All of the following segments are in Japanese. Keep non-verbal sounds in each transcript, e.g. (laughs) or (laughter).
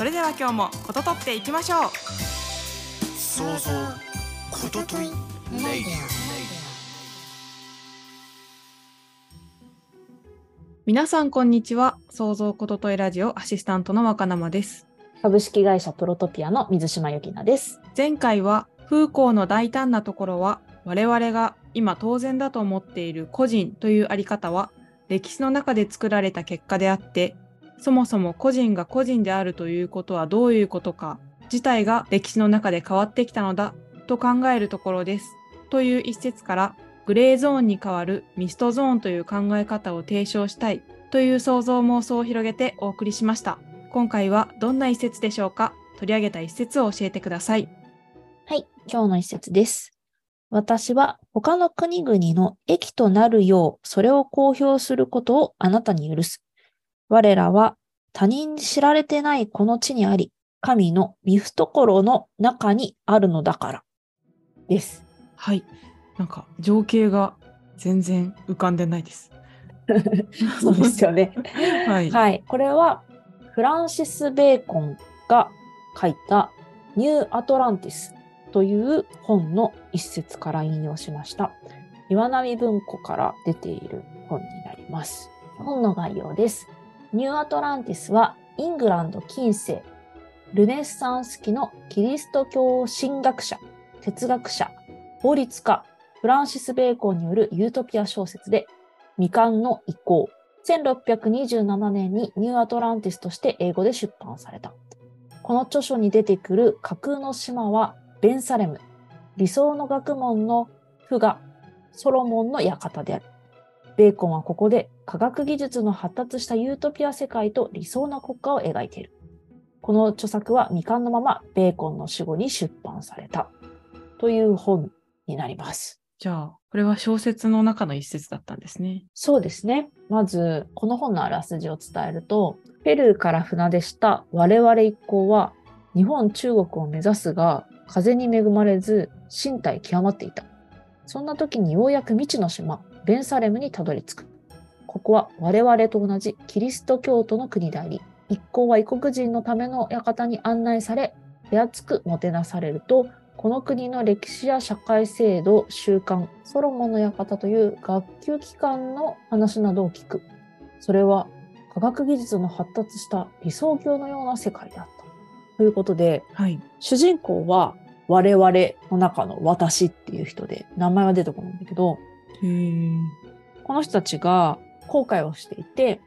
それでは今日もこととっていきましょう。想像ことといレイディ皆さんこんにちは。創造ことといラジオアシスタントの若生です。株式会社プロトピアの水島由紀奈です。前回は風光の大胆なところは我々が今当然だと思っている個人というあり方は歴史の中で作られた結果であってそもそも個人が個人であるということはどういうことか自体が歴史の中で変わってきたのだと考えるところですという一節からグレーゾーンに代わるミストゾーンという考え方を提唱したいという想像妄想を広げてお送りしました今回はどんな一節でしょうか？取り上げた一節を教えてくださいはい、今日の一節です。私は他の国々の益となるようそれを公表することをあなたに許す。我らは他人に知られてないこの地にあり、神の見懐の中にあるのだから。です。はい。なんか情景が全然浮かんでないです。(laughs) そうですよね。はい。はい。これはフランシス・ベーコンが書いたニュー・アトランティスという本の一節から引用しました。岩波文庫から出ている本になります。本の概要です。ニュー・アトランティスはイングランド近世、ルネッサンス期のキリスト教神学者、哲学者、法律家、フランシス・ベーコンによるユートピア小説で、未完の遺稿、1627年にニューアトランティスとして英語で出版された。この著書に出てくる架空の島はベンサレム、理想の学問の父がソロモンの館である。ベーコンはここで科学技術の発達したユートピア世界と理想な国家を描いている。この著作は未完のままベーコンの死後に出版されたという本になります。じゃあ、これは小説の中の一節だったんですね。そうですね。まず、この本のあらすじを伝えると、ペルーから船出した我々一行は、日本、中国を目指すが、風に恵まれず、身体極まっていた。そんな時にようやく未知の島、ベンサレムにたどり着く。ここは我々と同じキリスト教徒の国であり、一行は異国人のための館に案内され、手厚くもてなされると、この国の歴史や社会制度、習慣、ソロモンの館という学級機関の話などを聞く。それは科学技術の発達した理想郷のような世界であった。ということで、はい。主人公は我々の中の私っていう人で、名前は出てこないんだけど、この人たちが後悔をしていて、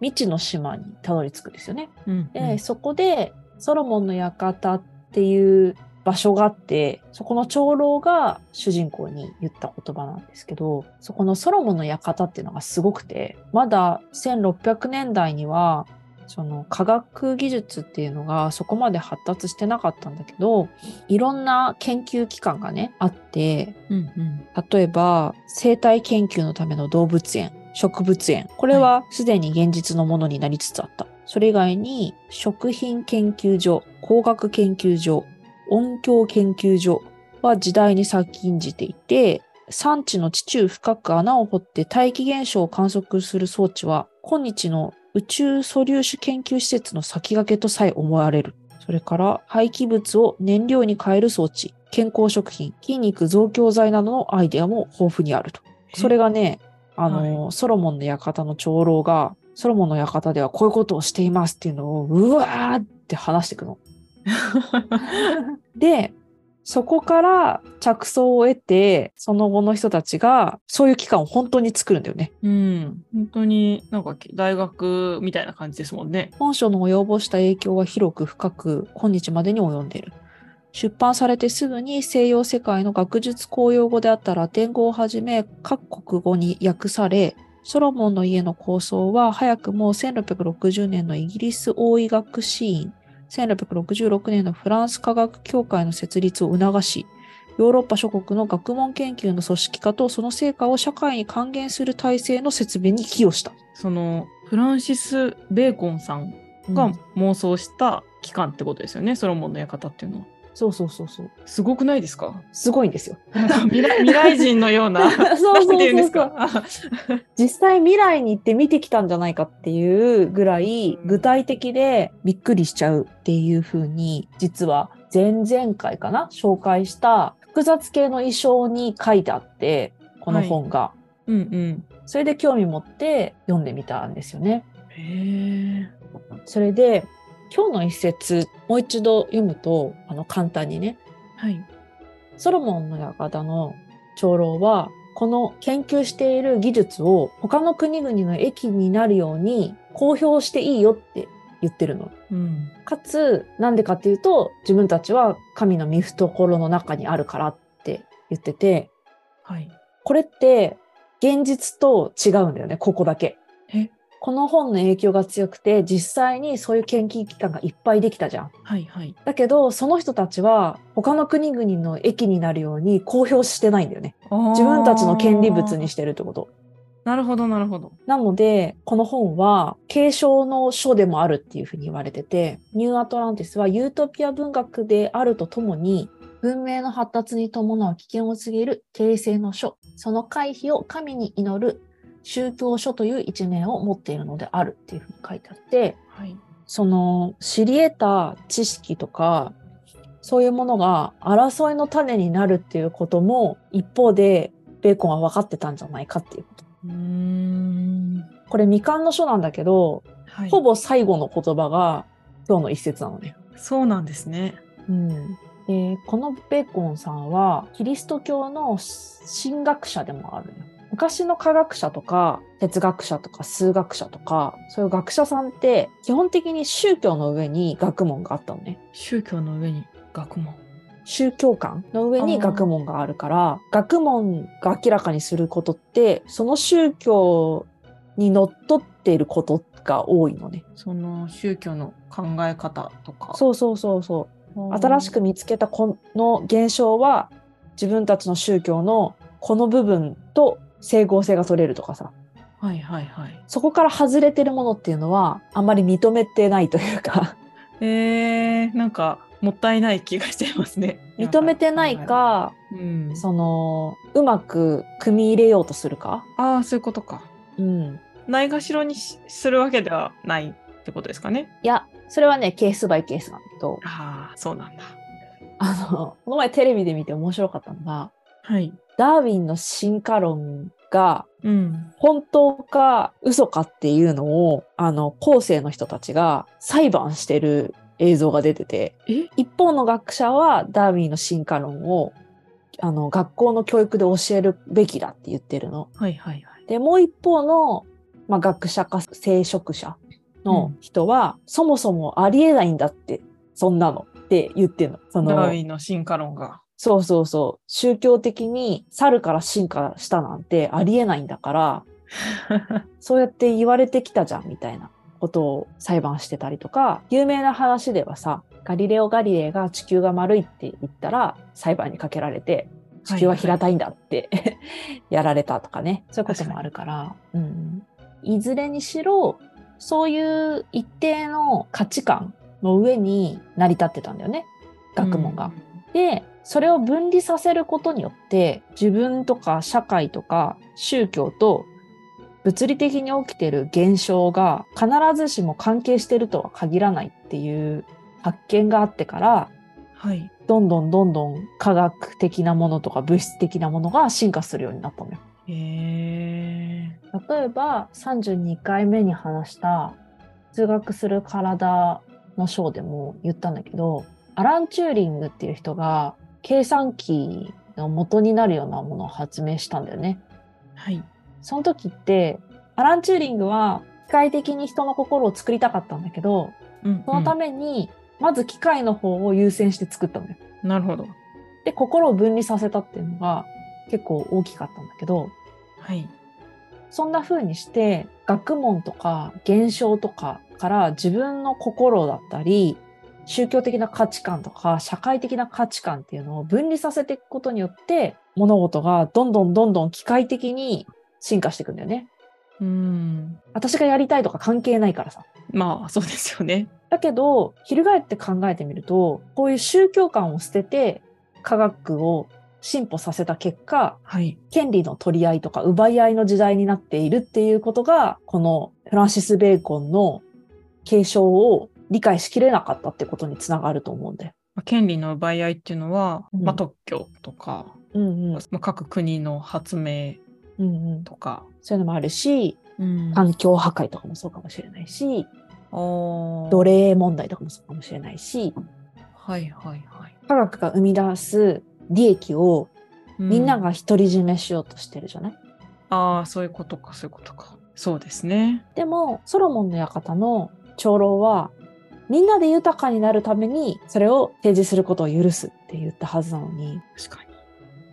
未知の島にたどり着くんですよね。うんで、そこでソロモンの館っていう場所があって、そこの長老が主人公に言った言葉なんですけど、そこのソロモンの館っていうのがすごくて、まだ1600年代には、その科学技術っていうのがそこまで発達してなかったんだけど、いろんな研究機関がね、あって、うんうん。例えば生態研究のための動物園植物園。これはすでに現実のものになりつつあった、それ以外に食品研究所工学研究所音響研究所は時代に先んじていて産地の地中深く穴を掘って大気現象を観測する装置は今日の宇宙素粒子研究施設の先駆けとさえ思われるそれから廃棄物を燃料に変える装置、健康食品、筋肉増強剤などのアイデアも豊富にあると。それがね、あの、ソロモンの館の長老が、ソロモンの館ではこういうことをしていますっていうのを、うわーって話していくの。(laughs) で、そこから着想を得て、その後の人たちが、そういう機関を本当に作るんだよね。うん。本当になんか大学みたいな感じですもんね。本書の及ぼした影響は広く深く今日までに及んでいる。出版されてすぐに西洋世界の学術公用語であったラテン語をはじめ各国語に訳され、ソロモンの家の構想は早くも1660年のイギリス王医学士院1666年のフランス科学協会の設立を促し、ヨーロッパ諸国の学問研究の組織化とその成果を社会に還元する体制の設備に寄与した。そのフランシス・ベーコンさんが妄想した期間ってことですよね、ソロモンの館っていうのは。そうそうそうそう。すごくないですか？すごいんですよ。(laughs) 未来未来人のような。(laughs) そうそうなんていうそうか？(laughs) 実際未来に行って見てきたんじゃないかっていうぐらいうん具体的でびっくりしちゃうっていう風に実は前々回かな？紹介した複雑系の衣装に書いてあってこの本が、うんうん。それで興味持って読んでみたんですよね。へえ。それで今日の一節もう一度読むとあの簡単にねはい。ソロモンの館の長老は、この研究している技術を他の国々の益になるように公表していいよって言ってるの。うん。かつ、なんでかっていうと、自分たちは神の御懐の中にあるからって言ってて、はい。これって現実と違うんだよね、ここだけ。えこの本の影響が強くて、実際にそういう研究機関がいっぱいできたじゃん。はいはい。だけど、その人たちは他の国々の益になるように公表してないんだよね。自分たちの権利物にしてるってこと。なるほどなるほど。なので、この本は継承の書でもあるっていうふうに言われてて、ニューアトランティスはユートピア文学であるとともに、文明の発達に伴う危険を告げる形成の書、その回避を神に祈る宗教書という一面を持っているのであるっていうふうに書いてあって、はい。その知り得た知識とかそういうものが争いの種になるっていうことも一方でベーコンは分かってたんじゃないかっていうこと。うーん。これ未完の書なんだけど、はい。ほぼ最後の言葉が今日の一節なのね。そうなんですね。うんでこのベーコンさんはキリスト教の神学者でもあるのよ。昔の科学者とか哲学者とか数学者とかそういう学者さんって基本的に宗教の上に学問があったのね。宗教の上に学問。宗教観の上に学問があるから学問が明らかにすることってその宗教にのっとっていることが多いのね。その宗教の考え方とか。そうそうそうそう。う新しく見つけたこの現象は自分たちの宗教のこの部分と整合性が取れるとかさはいはいはい。そこから外れてるものっていうのはあんまり認めてないというかえー、なんかもったいない気がしちゃいますね。(laughs) 認めてないかうん。そのうまく組み入れようとするか、ああ、そういうことか。うん、ないがしろにしするわけではないってことですかね。いやそれはねケースバイケースなんだけどああ、そうなんだ。あのこの前テレビで見て面白かったのがはい。ダーウィンの進化論がうん。本当か嘘かっていうのを、あの、後世の人たちが裁判してる映像が出てて、え？一方の学者はダーウィンの進化論を、あの、学校の教育で教えるべきだって言ってるの。はいはいはい。で、もう一方の、まあ、学者か聖職者の人は、そもそもありえないんだって、そんなのって言ってるの。そのダーウィンの進化論が。そうそうそう。宗教的に猿から進化したなんてありえないんだから、(laughs) そうやって言われてきたじゃんみたいなことを裁判してたりとか、有名な話ではさ、ガリレオ・ガリレイが地球が丸いって言ったら裁判にかけられて、地球は平たいんだって、(laughs) やられたとかね、そういうこともあるから、うん、いずれにしろ、そういう一定の価値観の上に成り立ってたんだよね、学問が。で、それを分離させることによって、自分とか社会とか宗教と物理的に起きている現象が必ずしも関係してるとは限らないっていう発見があってから、はい。どんどんどんどん科学的なものとか物質的なものが進化するようになったのよ。へえ例えば32回目に話した通学する体の章でも言ったんだけど、アラン・チューリングっていう人が計算機の元になるようなものを発明したんだよね。はい。その時って、アラン・チューリングは機械的に人の心を作りたかったんだけど、うんそのために、まず機械の方を優先して作ったのよ。うんなるほど。で、心を分離させたっていうのが結構大きかったんだけど、はい。そんな風にして学問とか現象とかから自分の心だったり宗教的な価値観とか社会的な価値観っていうのを分離させていくことによって物事がどんどんどんどん機械的に進化していくんだよね。うん。私がやりたいとか関係ないからさ。まあ、そうですよね。だけど、翻って考えてみると、こういう宗教観を捨てて科学を進歩させた結果、はい。権利の取り合いとか奪い合いの時代になっているっていうことが、このフランシス・ベーコンの継承を理解しきれなかったってことにつながると思うんだよ。まあ権利の奪い合いっていうのは、うんまあ、特許とか、うんうん。まあ、各国の発明うんうん。とか。そういうのもあるし、うん環境破壊とかもそうかもしれないし、あ奴隷問題とかもそうかもしれないし、はいはいはい。科学が生み出す利益をみんなが独り占めしようとしてるじゃない、ああ、そういうことか、そういうことか。そうですね。でも、ソロモンの館の長老は、みんなで豊かになるために、それを提示することを許すって言ったはずなのに、確かに。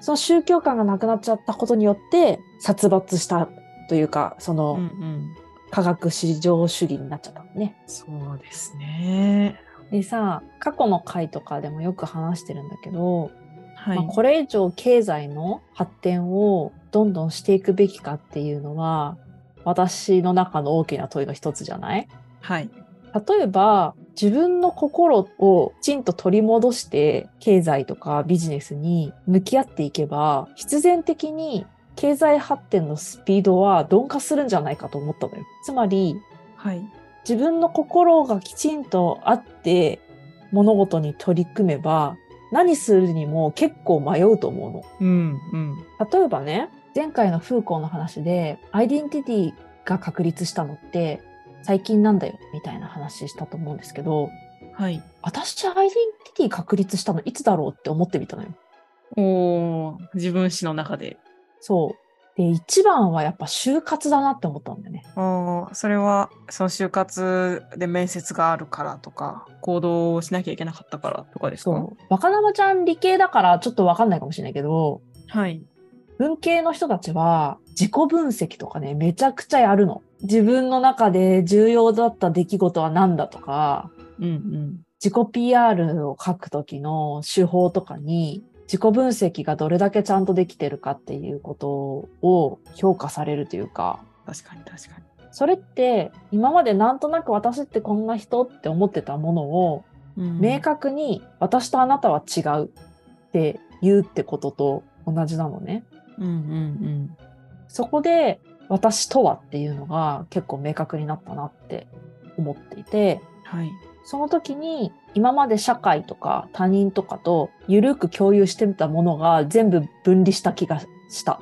その宗教観がなくなっちゃったことによって、殺伐したというか、その、うんうん。科学至上主義になっちゃったのね。そうですね。でさ、過去の回とかでもよく話してるんだけど、はい。まあ、これ以上経済の発展をどんどんしていくべきかっていうのは、私の中の大きな問いの一つじゃない？はい。例えば自分の心をきちんと取り戻して経済とかビジネスに向き合っていけば必然的に経済発展のスピードは鈍化するんじゃないかと思ったのよ。つまりはい。自分の心がきちんとあって物事に取り組めば何するにも結構迷うと思うの。うんうん。例えばね前回のフーコーの話でアイデンティティが確立したのって最近なんだよみたいな話したと思うんですけどはい。私アイデンティティ確立したのいつだろうって思ってみたのよ。おー自分史の中で。そう。で、一番はやっぱ就活だなって思ったんだよね。おーそれは、その就活で面接があるからとか、行動をしなきゃいけなかったからとかですか？そう。若生ちゃん理系だからちょっとわかんないかもしれないけど、はい。文系の人たちは自己分析とかね、めちゃくちゃやるの。自分の中で重要だった出来事は何だとか、うんうん。自己 PR を書くときの手法とかに、自己分析がどれだけちゃんとできてるかっていうことを評価されるというか、確かに確かに。それって今までなんとなく私ってこんな人って思ってたものをうん明確に私とあなたは違うって言うってことと同じなのね。うんうんそこで私とはっていうのが結構明確になったなって思っていて、うん。はい。その時に今まで社会とか他人とかと緩く共有してたものが全部分離した気がした。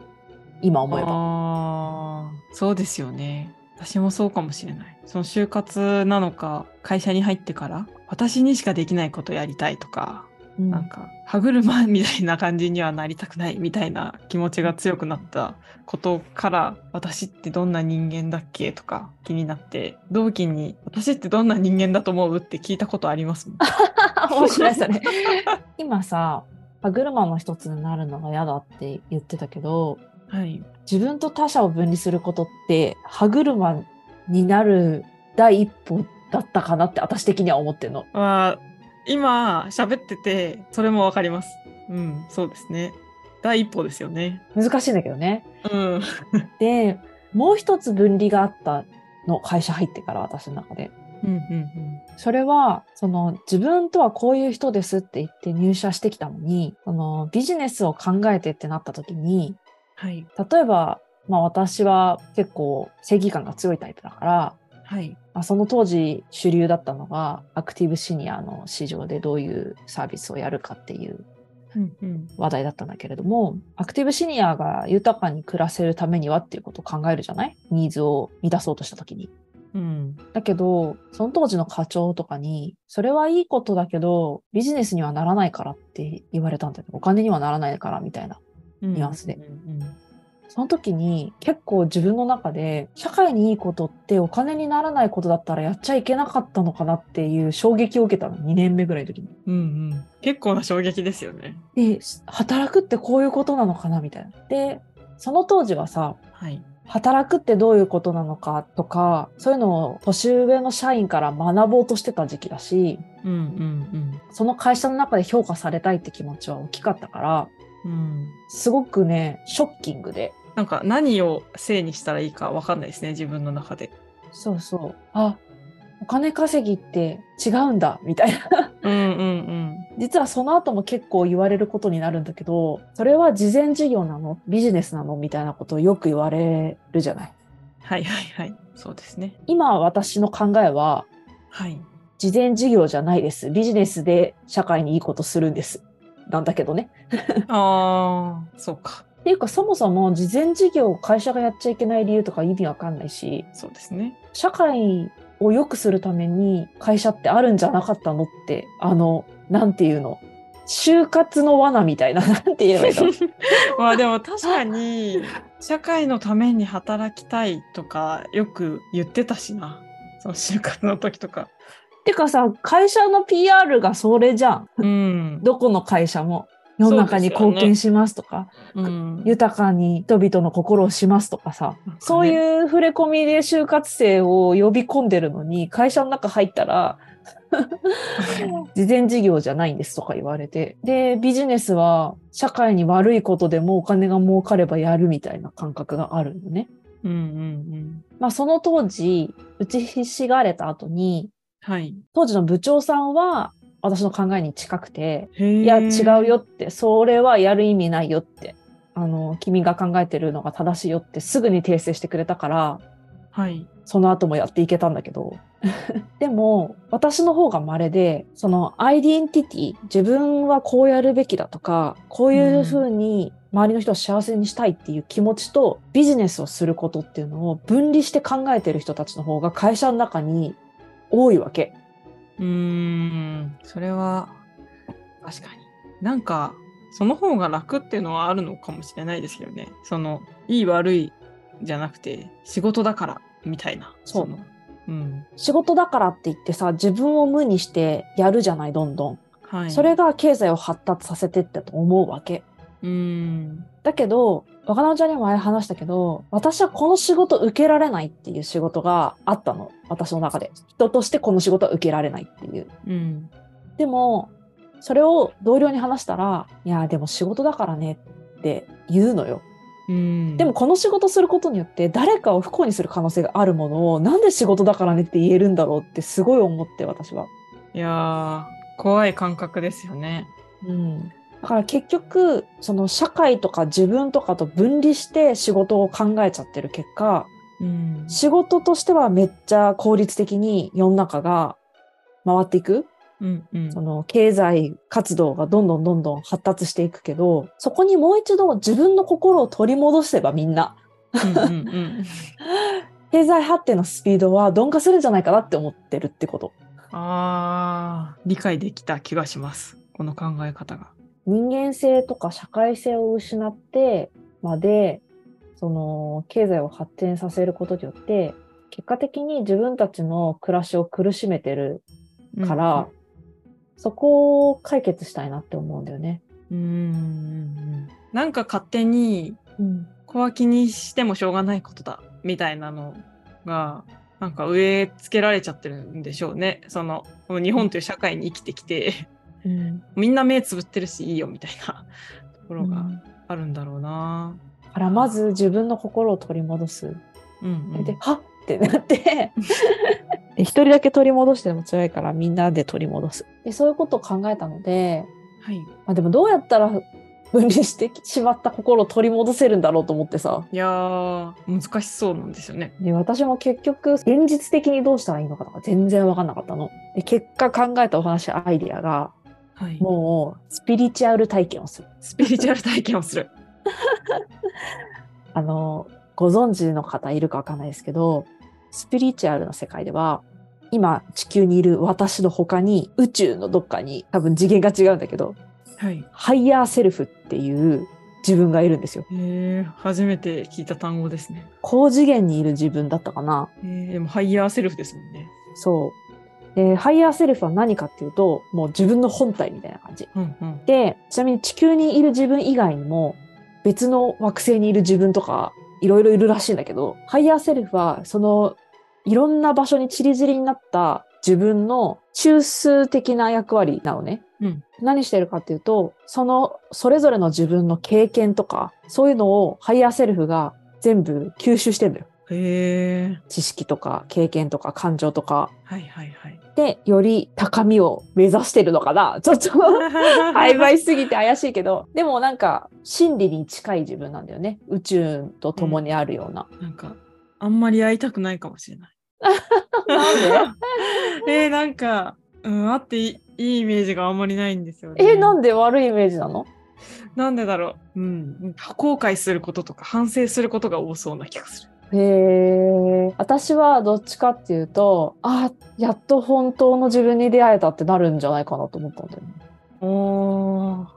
今思えば。ああ、そうですよね。私もそうかもしれない。その就活なのか、会社に入ってから、私にしかできないことやりたいとか、うんなんか歯車みたいな感じにはなりたくないみたいな気持ちが強くなったことから私ってどんな人間だっけ？とか気になって同期に私ってどんな人間だと思うって聞いたことありますもん。(laughs) 面白いそれ。(laughs) 今さ、歯車の一つになるのが嫌だって言ってたけど、はい。自分と他者を分離することって歯車になる第一歩だったかなって私的には思ってるの。まあ今喋っててそれもわかります。うん、そうですね。第一歩ですよね。難しいんだけどね。うん。で、もう一つ分離があったの、会社入ってから私の中で。うんうんうん。それは、その自分とはこういう人ですって言って入社してきたのに、そのビジネスを考えてってなった時に、はい。例えば、まあ私は結構正義感が強いタイプだから、はい。まあ、その当時主流だったのがアクティブシニアの市場でどういうサービスをやるかっていううんうん。話題だったんだけれども、アクティブシニアが豊かに暮らせるためにはっていうことを考えるじゃない？ニーズを満たそうとした時に。うん。だけど、その当時の課長とかに、それはいいことだけど、ビジネスにはならないからって言われたんだよね。お金にはならないからみたいな。ニニュアンスでうんうんその時に結構自分の中で、社会にいいことってお金にならないことだったらやっちゃいけなかったのかなっていう衝撃を受けたの。2年目ぐらいの時に。うんうん。結構な衝撃ですよね。で、働くってこういうことなのかなみたいな。で、その当時はさ、はい。働くってどういうことなのかとか、そういうのを年上の社員から学ぼうとしてた時期だし、うんうんその会社の中で評価されたいって気持ちは大きかったから、うん。うん。すごくね、ショッキングで。なんか何を正にしたらいいかわかんないですね、自分の中で。そうそう。あ、お金稼ぎって違うんだ、みたいな。うんうん実はその後も結構言われることになるんだけど、それは事前事業なの？ビジネスなの？みたいなことをよく言われるじゃない？はいはいはい。そうですね。今私の考えは、はい。事前事業じゃないです。ビジネスで社会にいいことするんです。なんだけどね。ああ、そうか。っていうかそもそも事前事業を会社がやっちゃいけない理由とか意味わかんないし、そうですね。社会を良くするために会社ってあるんじゃなかったのって、あの、なんていうの？就活の罠みたいな、(laughs) なんて言えばいいの？(laughs) まあでも確かに社会のために働きたいとかよく言ってたしな。その就活の時とか。てかさ、会社の PR がそれじゃん。うん。(laughs) どこの会社も。世の中に貢献しますとか、うん、豊かに人々の心をしますとかさ、そういう触れ込みで就活生を呼び込んでるのに、会社の中入ったら、事前事業じゃないんですとか言われて。で、ビジネスは社会に悪いことでもお金が儲かればやるみたいな感覚があるのね。うんうんうん。まあその当時、打ちひしがれた後に、はい。当時の部長さんは私の考えに近くて、いいや、違うよ。って、それはやる意味ないよって、あの、君が考えてるのが正しいよってすぐに訂正してくれたから、はい。その後もやっていけたんだけど。(laughs) でも、私の方が稀で、そのアイデンティティ、自分はこうやるべきだとか、こういうふうに周りの人を幸せにしたいっていう気持ちと、ビジネスをすることっていうのを分離して考えてる人たちの方が会社の中に多いわけ。うーん。それは確かに。なんかその方が楽っていうのはあるのかもしれないですけどね。そのいい悪いじゃなくて仕事だからみたいな。そうのうん。仕事だからって言ってさ、自分を無にしてやるじゃない、どんどん。はい。それが経済を発達させてったと思うわけ。うーん。だけど、若菜ちゃんにも前話したけど、私はこの仕事受けられないっていう仕事があったの。私の中で。人としてこの仕事は受けられないっていう。うん。でも、それを同僚に話したら、いや、でも仕事だからねって言うのよ。うん。でもこの仕事することによって誰かを不幸にする可能性があるものをなんで仕事だからねって言えるんだろうってすごい思って私は。いやー怖い感覚ですよね。うん、だから結局その社会とか自分とかと分離して仕事を考えちゃってる結果うん。仕事としてはめっちゃ効率的に世の中が回っていくうんうん。その経済活動がどんどんどんどん発達していくけどそこにもう一度自分の心を取り戻せばみんなうんうんうん。(laughs) 経済発展のスピードは鈍化するんじゃないかなって思ってるってこと。ああ、理解できた気がします。この考え方が。人間性とか社会性を失ってまで、その経済を発展させることによって、結果的に自分たちの暮らしを苦しめてるから、そこを解決したいなって思うんだよね。うんうんうん。なんか勝手に、うん。ここは気にしてもしょうがないことだ、みたいなのが、なんか植え付けられちゃってるんでしょうね。その日本という社会に生きてきて、うん。みんな目つぶってるしいいよ、みたいな (laughs) ところがうんあるんだろうな。だからまず自分の心を取り戻す。うん、うん。で、はっってなって、(laughs) で一人だけ取り戻しても辛いからみんなで取り戻す。で、そういうことを考えたので、はい。まあ、でもどうやったら分離してしまった心を取り戻せるんだろうと思ってさ。いやー、難しそうなんですよね。で、私も結局、現実的にどうしたらいいのかとか全然わかんなかったの。で、結果考えたお話、アイディアが、はい。もう、スピリチュアル体験をする。スピリチュアル体験をする。(laughs) あの、ご存知の方いるかわかんないですけど、スピリチュアルの世界では、今地球にいる私の他に宇宙のどっかに多分次元が違うんだけど、はい。 higher self っていう自分がいるんですよ。へえ、初めて聞いた単語ですね。高次元にいる自分だったかな。えー、でもハイ self ですもんね。そう。で、 higher self は何かっていうと、もう自分の本体みたいな感じ。うんうん。で、ちなみに地球にいる自分以外にも、別の惑星にいる自分とかいろいろいるらしいんだけど、 higher self は、その、いろんな場所に散り散りになった自分の中枢的な役割なのね。うん何してるかっていうと、その、それぞれの自分の経験とか、そういうのを higher self が全部吸収してんだよ。へえ。知識とか経験とか感情とか。はいはいはい。で、より高みを目指してるのかな (laughs) ちょっと曖昧すぎて怪しいけど、でもなんか真理に近い自分なんだよね。宇宙と共にあるような。なんか、あんまり会いたくないかもしれない。なんで？(laughs) えー、なんか、うん、会っていいいいイメージがあんまりないんですよね。え、なんで悪いイメージなの？なんでだろう。うん。後悔することとか反省することが多そうな気がする。へえ。私はどっちかっていうと、あ、やっと本当の自分に出会えたってなるんじゃないかなと思ったんだよね。おー。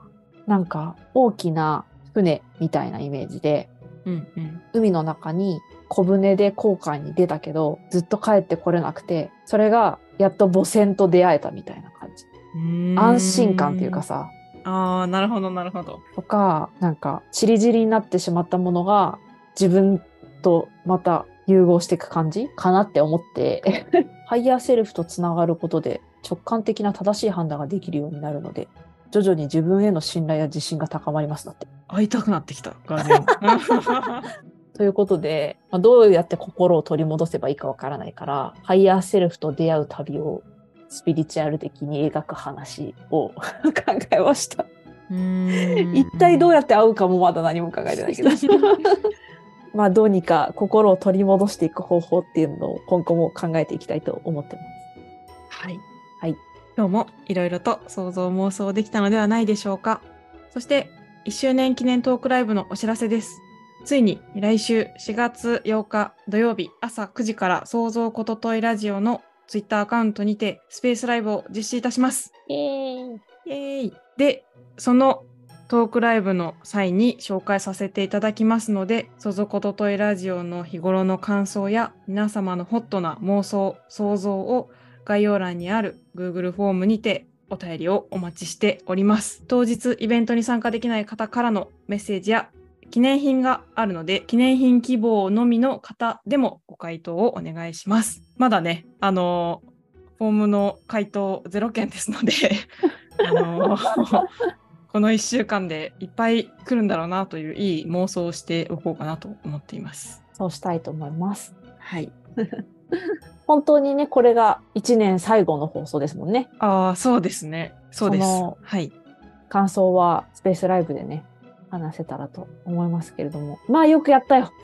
なんか大きな船みたいなイメージで、うんうん。海の中に小舟で航海に出たけど、ずっと帰ってこれなくて、それがやっと母船と出会えたみたいな感じ。安心感っていうか。さ、ああ、なるほどなるほど。とか、なんか、ちりぢりになってしまったものが、自分とまた融合していく感じかなって思って、 higher self とつながることで、直感的な正しい判断ができるようになるので、徐々に自分への信頼や自信が高まりますだって。会いたくなってきた、ガーディアン。(laughs) ということで、まあ、どうやって心を取り戻せばいいかわからないから、 higher self と出会う旅をスピリチュアル的に描く話を (laughs) 考えました。一体どうややって会うかもまだ何も考えてないけど。(laughs) まあどうにか心を取り戻していく方法っていうのを今後も考えていきたいと思ってます。はい。はい。今日もいろいろと想像妄想できたのではないでしょうか。そして、1周年記念トークライブのお知らせです。ついに来週4月8日土曜日朝9時から想像ことといラジオのツイッターアカウントにてスペースライブを実施いたします。イエーイイエーイで、そのトークライブの際に紹介させていただきますので、そぞことといラジオの日頃の感想や皆様のホットな妄想、想像を概要欄にある Google フォームにてお便りをお待ちしております。当日イベントに参加できない方からのメッセージや記念品があるので、記念品希望のみの方でもご回答をお願いします。まだね、あのフォームの回答0件ですので、あのこの1週間でいっぱい来るんだろうなといういい妄想をしておこうかなと思っています。そうしたいと思います。はい。(laughs) 本当にね、これが1年最後の放送ですもんね。ああ、そうですね。そうです。はい。感想はスペースライブでね、話せたらと思いますけれども。まあよくやったよ。(laughs)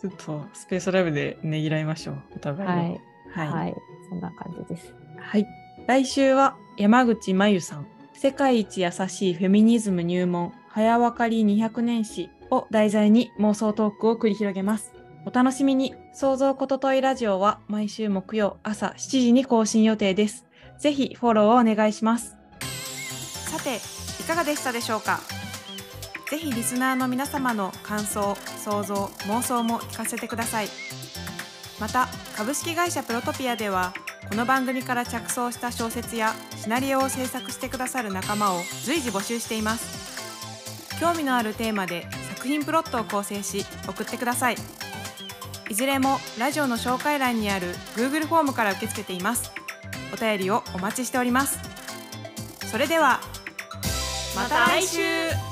ちょっとスペースライブでねぎらいましょう。お互いをはい。はい。はい。そんな感じです。はい。来週は山口真由さん、世界一優しいフェミニズム入門、早わかり200年史を題材に妄想トークを繰り広げます。お楽しみに。創造ことといラジオは毎週木曜朝7時に更新予定です。ぜひフォローをお願いします。さて、いかがでしたでしょうか？ぜひリスナーの皆様の感想、想像、妄想も聞かせてください。また株式会社プロトピアではこの番組から着想した小説やシナリオを制作してくださる仲間を随時募集しています。興味のあるテーマで作品プロットを構成し送ってください。いずれもラジオの紹介欄にある Google フォームから受け付けています。お便りをお待ちしております。それではまた来週。